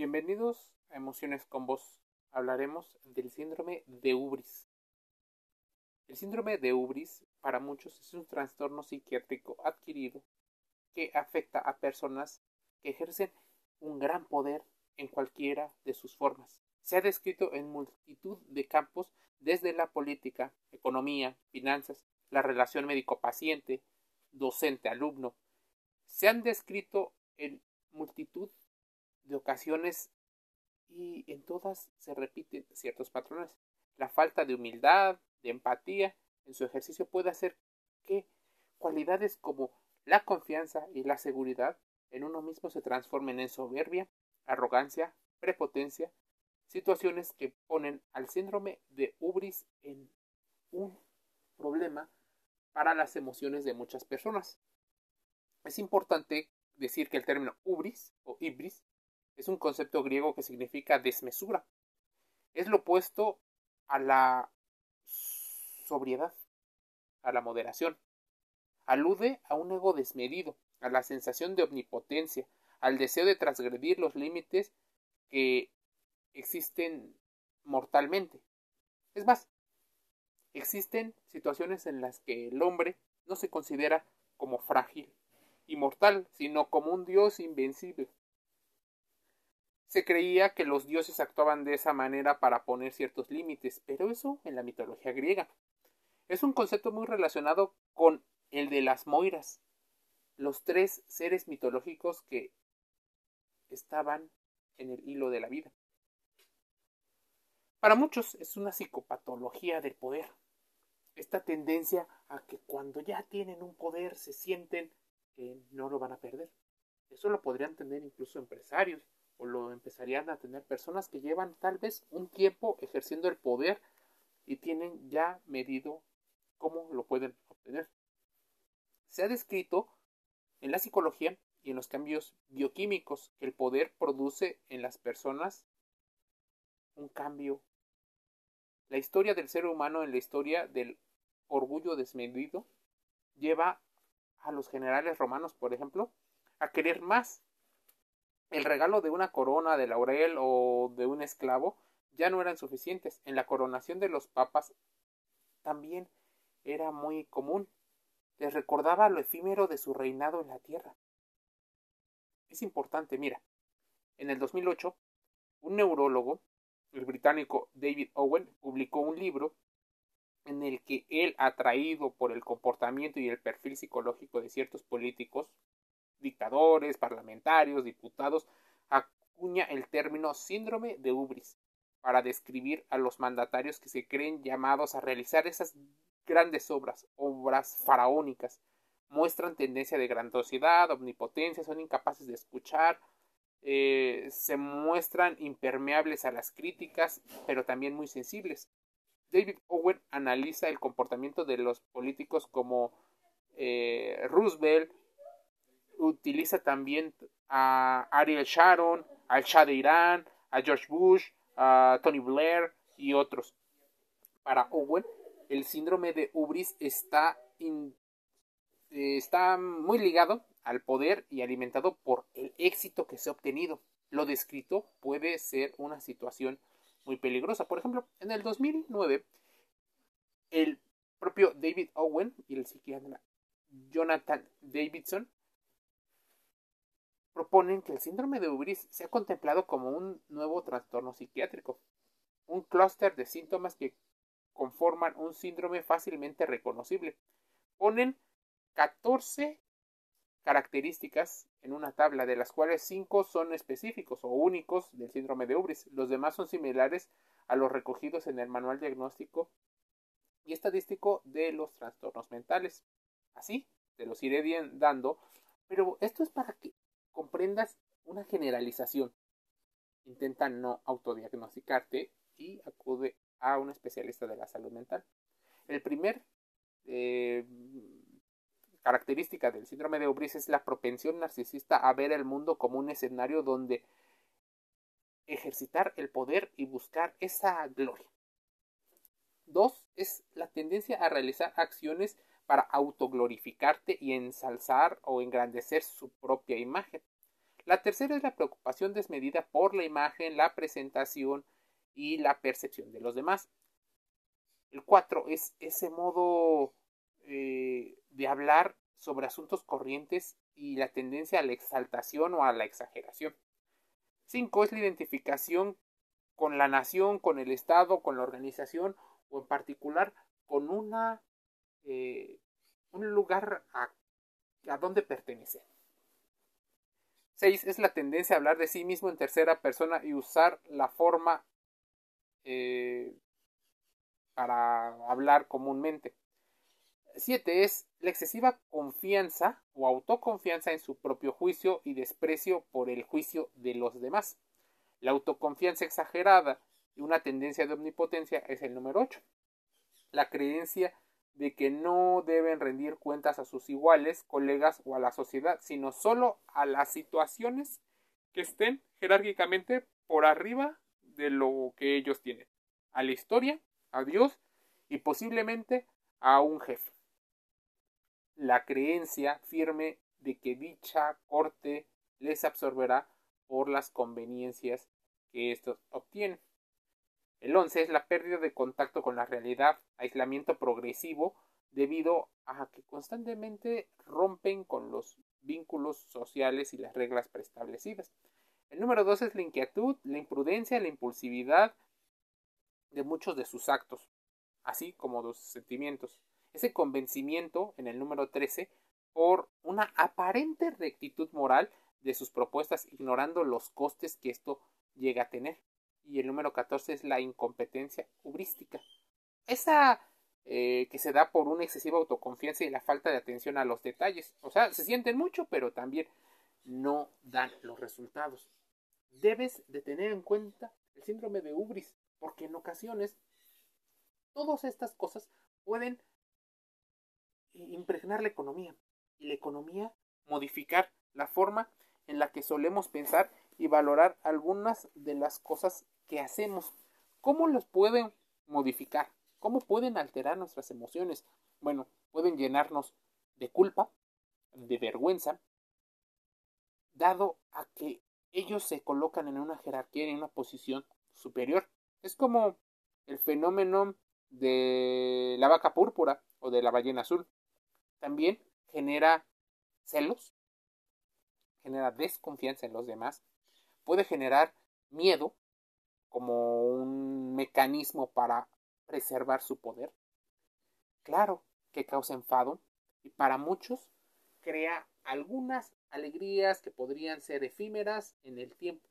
Bienvenidos a Emociones con Vos. Hablaremos del síndrome de Ubris. El síndrome de Ubris para muchos es un trastorno psiquiátrico adquirido que afecta a personas que ejercen un gran poder en cualquiera de sus formas. Se ha descrito en multitud de campos desde la política, economía, finanzas, la relación médico-paciente, docente-alumno. Se han descrito en multitud de ocasiones y en todas se repiten ciertos patrones. La falta de humildad, de empatía en su ejercicio puede hacer que cualidades como la confianza y la seguridad en uno mismo se transformen en soberbia, arrogancia, prepotencia, situaciones que ponen al síndrome de Ubris en un problema para las emociones de muchas personas. Es importante decir que el término ubris o ibris un concepto griego que significa desmesura. Es lo opuesto a la sobriedad, a la moderación. Alude a un ego desmedido, a la sensación de omnipotencia, al deseo de transgredir los límites que existen mortalmente. Es más, existen situaciones en las que el hombre no se considera como frágil y mortal, sino como un dios invencible. Se creía que los dioses actuaban de esa manera para poner ciertos límites, pero eso en la mitología griega. Es un concepto muy relacionado con el de las Moiras, los tres seres mitológicos que estaban en el hilo de la vida. Para muchos es una psicopatología del poder. Esta tendencia a que cuando ya tienen un poder se sienten que no lo van a perder. Eso lo podrían tener incluso empresarios, o lo empezarían a tener personas que llevan tal vez un tiempo ejerciendo el poder y tienen ya medido cómo lo pueden obtener. Se ha descrito en la psicología y en los cambios bioquímicos que el poder produce en las personas un cambio. La historia del ser humano en la historia del orgullo desmedido lleva a los generales romanos, por ejemplo, a querer más el regalo de una corona de laurel o de un esclavo ya no eran suficientes. En la coronación de los papas también era muy común. Les recordaba lo efímero de su reinado en la tierra. Es importante, mira. En el 2008, un neurólogo, el británico David Owen, publicó un libro en el que él, atraído por el comportamiento y el perfil psicológico de ciertos políticos, dictadores, parlamentarios, diputados, acuña el término síndrome de Ubris para describir a los mandatarios que se creen llamados a realizar esas grandes obras, obras faraónicas. Muestran tendencia de grandiosidad, omnipotencia, son incapaces de escuchar, eh, se muestran impermeables a las críticas, pero también muy sensibles. David Owen analiza el comportamiento de los políticos como eh, Roosevelt, utiliza también a Ariel Sharon, al Shah de Irán, a George Bush, a Tony Blair y otros. Para Owen, el síndrome de Ubris está, está muy ligado al poder y alimentado por el éxito que se ha obtenido. Lo descrito puede ser una situación muy peligrosa. Por ejemplo, en el 2009, el propio David Owen y el psiquiatra Jonathan Davidson proponen que el síndrome de Ubris sea contemplado como un nuevo trastorno psiquiátrico, un clúster de síntomas que conforman un síndrome fácilmente reconocible. Ponen 14 características en una tabla, de las cuales 5 son específicos o únicos del síndrome de Ubris. Los demás son similares a los recogidos en el manual diagnóstico y estadístico de los trastornos mentales. Así, te los iré dando, pero esto es para que comprendas una generalización. Intenta no autodiagnosticarte y acude a un especialista de la salud mental. El primer eh, característica del síndrome de Ubris es la propensión narcisista a ver el mundo como un escenario donde ejercitar el poder y buscar esa gloria. Dos es la tendencia a realizar acciones para autoglorificarte y ensalzar o engrandecer su propia imagen. La tercera es la preocupación desmedida por la imagen, la presentación y la percepción de los demás. El cuatro es ese modo eh, de hablar sobre asuntos corrientes y la tendencia a la exaltación o a la exageración. Cinco es la identificación con la nación, con el Estado, con la organización o en particular con una eh, un lugar a, a donde pertenecer. 6 es la tendencia a hablar de sí mismo en tercera persona y usar la forma eh, para hablar comúnmente. 7 es la excesiva confianza o autoconfianza en su propio juicio y desprecio por el juicio de los demás. La autoconfianza exagerada y una tendencia de omnipotencia es el número 8. La creencia de que no deben rendir cuentas a sus iguales, colegas o a la sociedad, sino solo a las situaciones que estén jerárquicamente por arriba de lo que ellos tienen, a la historia, a Dios y posiblemente a un jefe. La creencia firme de que dicha corte les absorberá por las conveniencias que estos obtienen. El 11 es la pérdida de contacto con la realidad, aislamiento progresivo debido a que constantemente rompen con los vínculos sociales y las reglas preestablecidas. El número 2 es la inquietud, la imprudencia, la impulsividad de muchos de sus actos, así como de sus sentimientos. Ese convencimiento en el número 13 por una aparente rectitud moral de sus propuestas, ignorando los costes que esto llega a tener y el número 14 es la incompetencia hubrística. Esa eh, que se da por una excesiva autoconfianza y la falta de atención a los detalles. O sea, se sienten mucho, pero también no dan los resultados. Debes de tener en cuenta el síndrome de Ubris, porque en ocasiones todas estas cosas pueden impregnar la economía y la economía modificar la forma en la que solemos pensar y valorar algunas de las cosas que hacemos. ¿Cómo los pueden modificar? ¿Cómo pueden alterar nuestras emociones? Bueno, pueden llenarnos de culpa, de vergüenza, dado a que ellos se colocan en una jerarquía, en una posición superior. Es como el fenómeno de la vaca púrpura o de la ballena azul. También genera celos, genera desconfianza en los demás, puede generar miedo como un mecanismo para preservar su poder. Claro que causa enfado y para muchos crea algunas alegrías que podrían ser efímeras en el tiempo,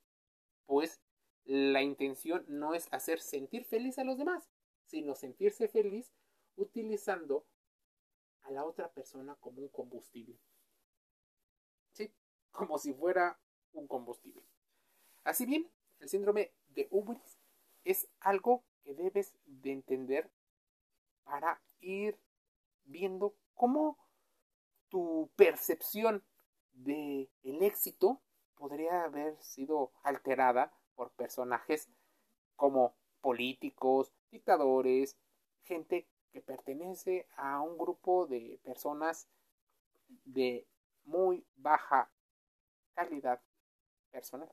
pues la intención no es hacer sentir feliz a los demás, sino sentirse feliz utilizando a la otra persona como un combustible. Sí, como si fuera un combustible. Así bien, el síndrome de Ubris es algo que debes de entender para ir viendo cómo tu percepción de el éxito podría haber sido alterada por personajes como políticos, dictadores, gente que pertenece a un grupo de personas de muy baja calidad personal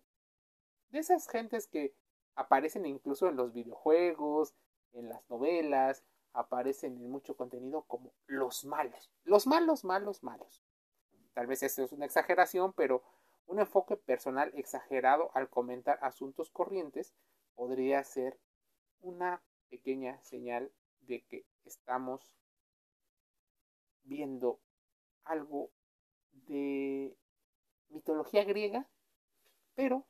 de esas gentes que aparecen incluso en los videojuegos, en las novelas, aparecen en mucho contenido como los malos, los malos, malos, malos. Tal vez esto es una exageración, pero un enfoque personal exagerado al comentar asuntos corrientes podría ser una pequeña señal de que estamos viendo algo de mitología griega, pero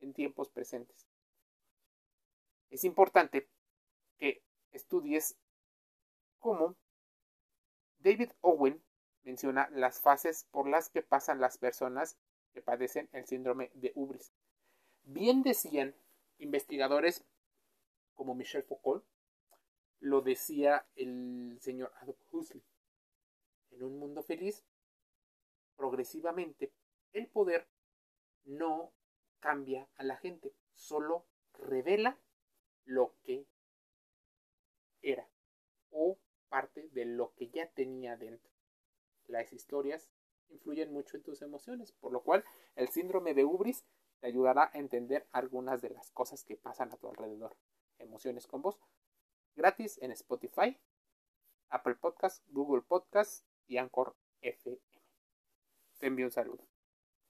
en tiempos presentes. Es importante que estudies cómo David Owen menciona las fases por las que pasan las personas que padecen el síndrome de Ubris. Bien decían investigadores como Michel Foucault, lo decía el señor Adolf Huxley. En un mundo feliz, progresivamente, el poder no cambia a la gente, solo revela lo que era o parte de lo que ya tenía dentro. Las historias influyen mucho en tus emociones, por lo cual el síndrome de Ubris te ayudará a entender algunas de las cosas que pasan a tu alrededor. Emociones con vos, gratis en Spotify, Apple Podcast, Google Podcast y Anchor FM. Te envío un saludo.